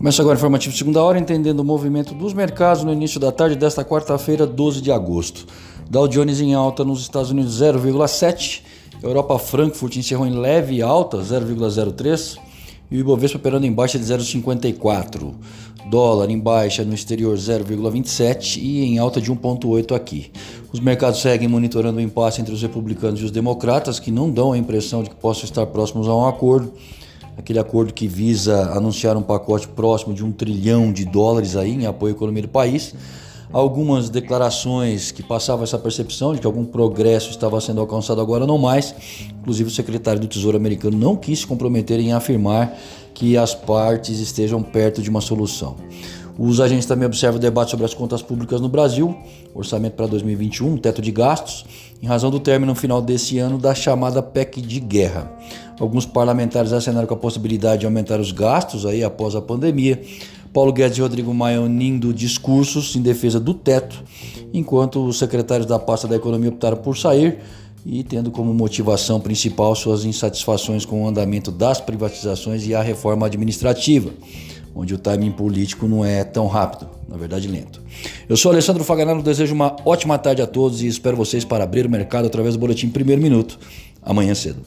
Começa agora o informativo segunda hora, entendendo o movimento dos mercados no início da tarde desta quarta-feira, 12 de agosto. Dow Jones em alta nos Estados Unidos 0,7, Europa Frankfurt encerrou em leve alta 0,03 e o Ibovespa operando em baixa de 0,54. Dólar em baixa no exterior 0,27 e em alta de 1,8 aqui. Os mercados seguem monitorando o impasse entre os republicanos e os democratas, que não dão a impressão de que possam estar próximos a um acordo aquele acordo que visa anunciar um pacote próximo de um trilhão de dólares aí em apoio à economia do país. Algumas declarações que passavam essa percepção de que algum progresso estava sendo alcançado agora não mais. Inclusive o secretário do Tesouro americano não quis se comprometer em afirmar que as partes estejam perto de uma solução. Os agentes também observam o debate sobre as contas públicas no Brasil, orçamento para 2021, teto de gastos, em razão do término final desse ano da chamada PEC de guerra. Alguns parlamentares acenaram com a possibilidade de aumentar os gastos aí após a pandemia. Paulo Guedes e Rodrigo Maia unindo discursos em defesa do teto, enquanto os secretários da pasta da economia optaram por sair e tendo como motivação principal suas insatisfações com o andamento das privatizações e a reforma administrativa, onde o timing político não é tão rápido, na verdade lento. Eu sou Alessandro Faganaro, desejo uma ótima tarde a todos e espero vocês para abrir o mercado através do boletim Primeiro Minuto, amanhã cedo.